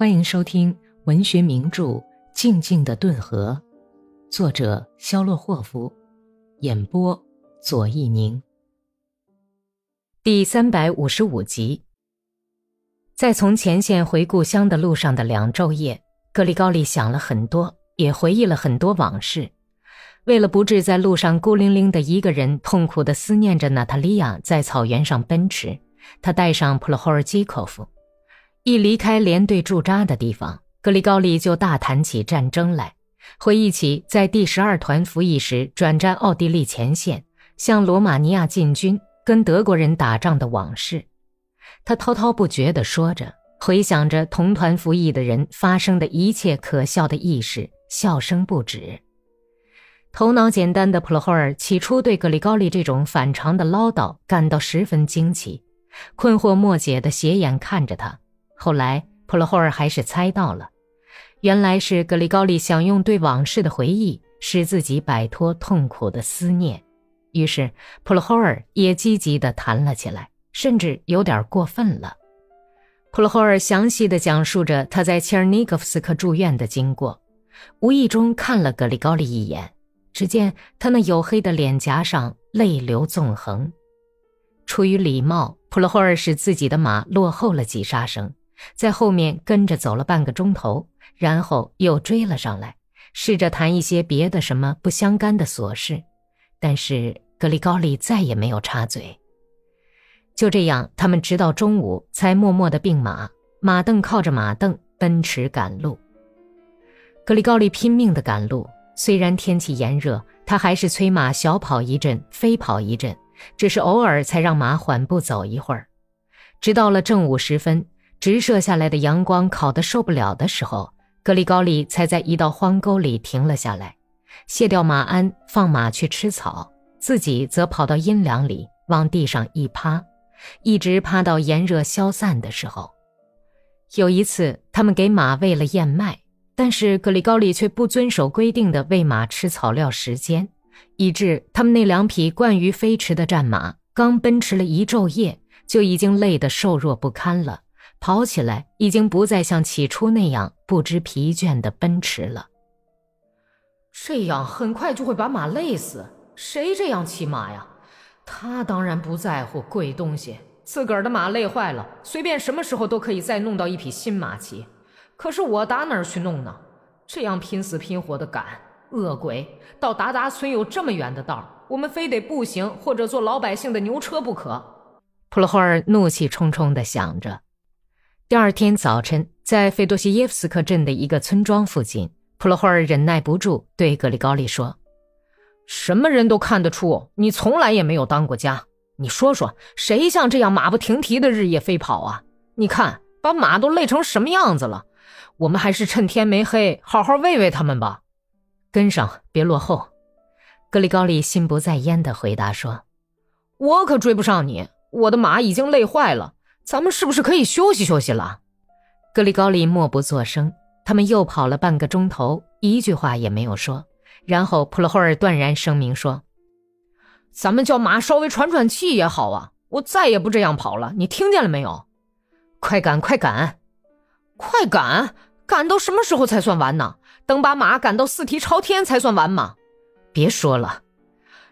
欢迎收听文学名著《静静的顿河》，作者肖洛霍夫，演播左一宁。第三百五十五集。在从前线回故乡的路上的两昼夜，格里高利想了很多，也回忆了很多往事。为了不致在路上孤零零的一个人痛苦的思念着娜塔莉亚在草原上奔驰，他带上普罗霍尔基科夫。一离开连队驻扎的地方，格里高利就大谈起战争来，回忆起在第十二团服役时转战奥地利前线，向罗马尼亚进军，跟德国人打仗的往事。他滔滔不绝地说着，回想着同团服役的人发生的一切可笑的轶事，笑声不止。头脑简单的普罗霍尔起初对格里高利这种反常的唠叨感到十分惊奇，困惑莫解地斜眼看着他。后来，普罗霍尔还是猜到了，原来是格里高利想用对往事的回忆使自己摆脱痛苦的思念。于是，普罗霍尔也积极地谈了起来，甚至有点过分了。普罗霍尔详细地讲述着他在切尔尼戈夫斯克住院的经过，无意中看了格里高利一眼，只见他那黝黑的脸颊上泪流纵横。出于礼貌，普罗霍尔使自己的马落后了几杀声。在后面跟着走了半个钟头，然后又追了上来，试着谈一些别的什么不相干的琐事，但是格里高利再也没有插嘴。就这样，他们直到中午才默默地并马，马凳靠着马凳奔驰赶路。格里高利拼命地赶路，虽然天气炎热，他还是催马小跑一阵，飞跑一阵，只是偶尔才让马缓步走一会儿，直到了正午时分。直射下来的阳光烤得受不了的时候，格里高利才在一道荒沟里停了下来，卸掉马鞍，放马去吃草，自己则跑到阴凉里，往地上一趴，一直趴到炎热消散的时候。有一次，他们给马喂了燕麦，但是格里高利却不遵守规定的喂马吃草料时间，以致他们那两匹惯于飞驰的战马刚奔驰了一昼夜，就已经累得瘦弱不堪了。跑起来已经不再像起初那样不知疲倦的奔驰了。这样很快就会把马累死。谁这样骑马呀？他当然不在乎贵东西，自个儿的马累坏了，随便什么时候都可以再弄到一匹新马骑。可是我打哪儿去弄呢？这样拼死拼活的赶，恶鬼！到达达村有这么远的道，我们非得步行或者坐老百姓的牛车不可。普罗霍尔怒气冲冲地想着。第二天早晨，在费多西耶夫斯克镇的一个村庄附近，普罗霍尔忍耐不住，对格里高利说：“什么人都看得出，你从来也没有当过家。你说说，谁像这样马不停蹄的日夜飞跑啊？你看，把马都累成什么样子了？我们还是趁天没黑，好好喂喂他们吧。跟上，别落后。”格里高利心不在焉地回答说：“我可追不上你，我的马已经累坏了。”咱们是不是可以休息休息了？格里高利默不作声。他们又跑了半个钟头，一句话也没有说。然后普罗霍尔断然声明说：“咱们叫马稍微喘喘气也好啊！我再也不这样跑了，你听见了没有？快赶，快赶，快赶！赶到什么时候才算完呢？等把马赶到四蹄朝天才算完吗？别说了，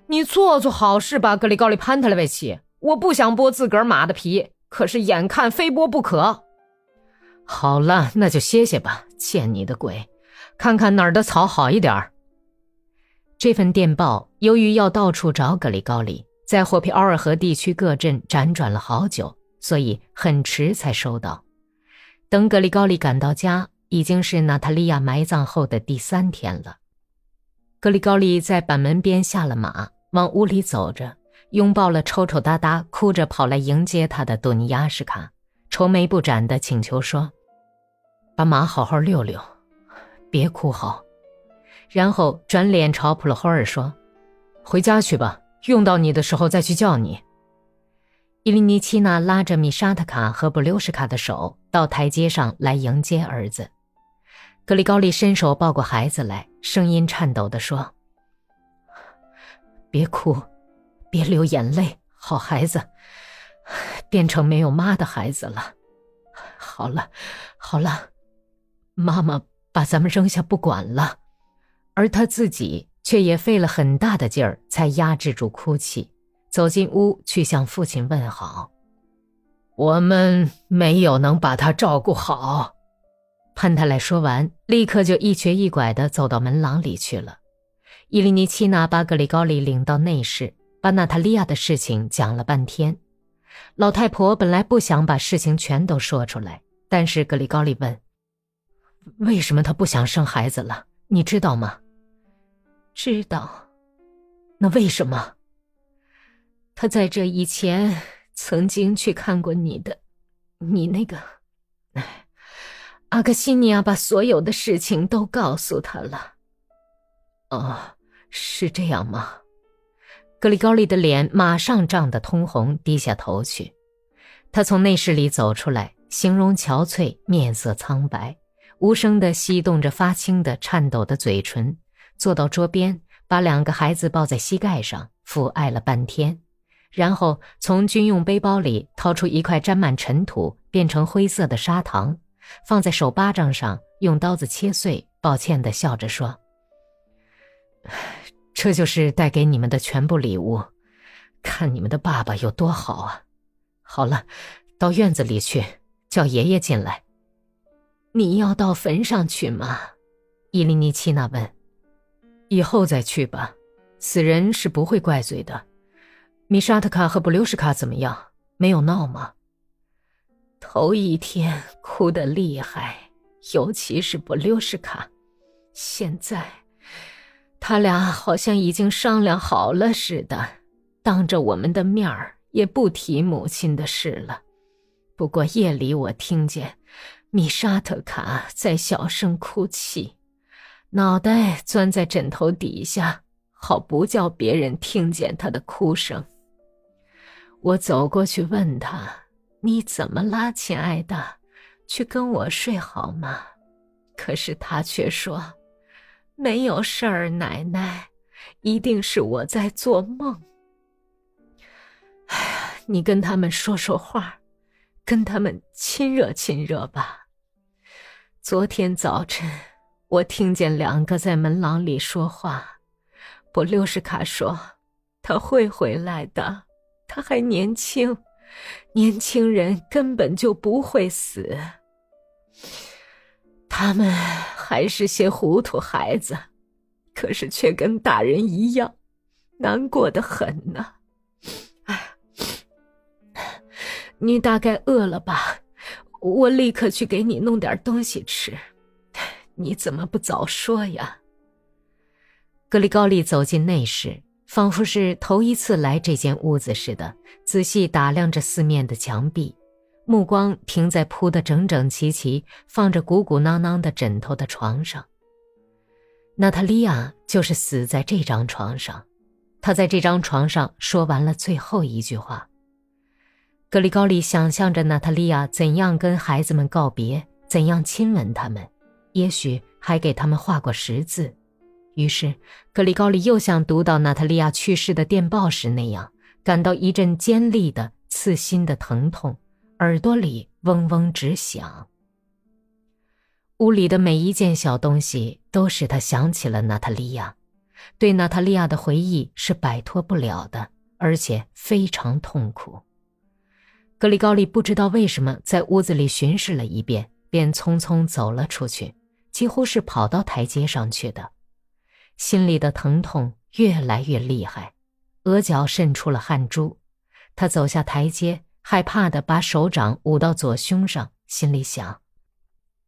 你做做好事吧，格里高利潘特莱维奇。我不想剥自个儿马的皮。”可是眼看非播不可。好了，那就歇歇吧。见你的鬼！看看哪儿的草好一点儿。这份电报由于要到处找格里高里，在霍皮奥尔河地区各镇辗转了好久，所以很迟才收到。等格里高里赶到家，已经是娜塔莉亚埋葬后的第三天了。格里高利在板门边下了马，往屋里走着。拥抱了抽抽搭搭、哭着跑来迎接他的多尼亚什卡，愁眉不展地请求说：“把马好好遛遛，别哭好。”然后转脸朝普罗霍尔说：“回家去吧，用到你的时候再去叫你。”伊利尼奇娜拉着米沙特卡和布留什卡的手到台阶上来迎接儿子。格里高利伸手抱过孩子来，声音颤抖地说：“别哭。”别流眼泪，好孩子，变成没有妈的孩子了。好了，好了，妈妈把咱们扔下不管了，而他自己却也费了很大的劲儿才压制住哭泣，走进屋去向父亲问好。我们没有能把他照顾好。潘太来说完，立刻就一瘸一拐地走到门廊里去了。伊利尼奇娜把格里高利领到内室，把娜塔莉亚的事情讲了半天。老太婆本来不想把事情全都说出来，但是格里高利问。为什么他不想生孩子了？你知道吗？知道。那为什么？他在这以前曾经去看过你的，你那个，哎，阿克西尼亚把所有的事情都告诉他了。哦，是这样吗？格里高利的脸马上涨得通红，低下头去。他从内室里走出来，形容憔悴，面色苍白。无声地翕动着发青的、颤抖的嘴唇，坐到桌边，把两个孩子抱在膝盖上，抚爱了半天，然后从军用背包里掏出一块沾满尘土、变成灰色的砂糖，放在手巴掌上，用刀子切碎，抱歉地笑着说：“这就是带给你们的全部礼物，看你们的爸爸有多好啊！好了，到院子里去，叫爷爷进来。”你要到坟上去吗？伊琳妮奇娜问。以后再去吧，死人是不会怪罪的。米沙特卡和布留什卡怎么样？没有闹吗？头一天哭得厉害，尤其是布留什卡。现在，他俩好像已经商量好了似的，当着我们的面儿也不提母亲的事了。不过夜里我听见。米沙特卡在小声哭泣，脑袋钻在枕头底下，好不叫别人听见他的哭声。我走过去问他：“你怎么啦，亲爱的？去跟我睡好吗？”可是他却说：“没有事儿，奶奶，一定是我在做梦。”哎呀，你跟他们说说话。跟他们亲热亲热吧。昨天早晨，我听见两个在门廊里说话。布留什卡说：“他会回来的，他还年轻，年轻人根本就不会死。他们还是些糊涂孩子，可是却跟大人一样，难过的很呢。”你大概饿了吧？我立刻去给你弄点东西吃。你怎么不早说呀？格里高利走进内室，仿佛是头一次来这间屋子似的，仔细打量着四面的墙壁，目光停在铺得整整齐齐、放着鼓鼓囊囊的枕头的床上。娜塔莉亚就是死在这张床上，她在这张床上说完了最后一句话。格里高利想象着娜塔莉亚怎样跟孩子们告别，怎样亲吻他们，也许还给他们画过十字。于是，格里高利又像读到娜塔莉亚去世的电报时那样，感到一阵尖利的、刺心的疼痛，耳朵里嗡嗡直响。屋里的每一件小东西都使他想起了娜塔莉亚，对娜塔莉亚的回忆是摆脱不了的，而且非常痛苦。格里高利不知道为什么在屋子里巡视了一遍，便匆匆走了出去，几乎是跑到台阶上去的。心里的疼痛越来越厉害，额角渗出了汗珠。他走下台阶，害怕的把手掌捂到左胸上，心里想：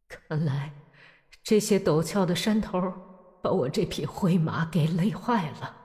看来这些陡峭的山头把我这匹灰马给累坏了。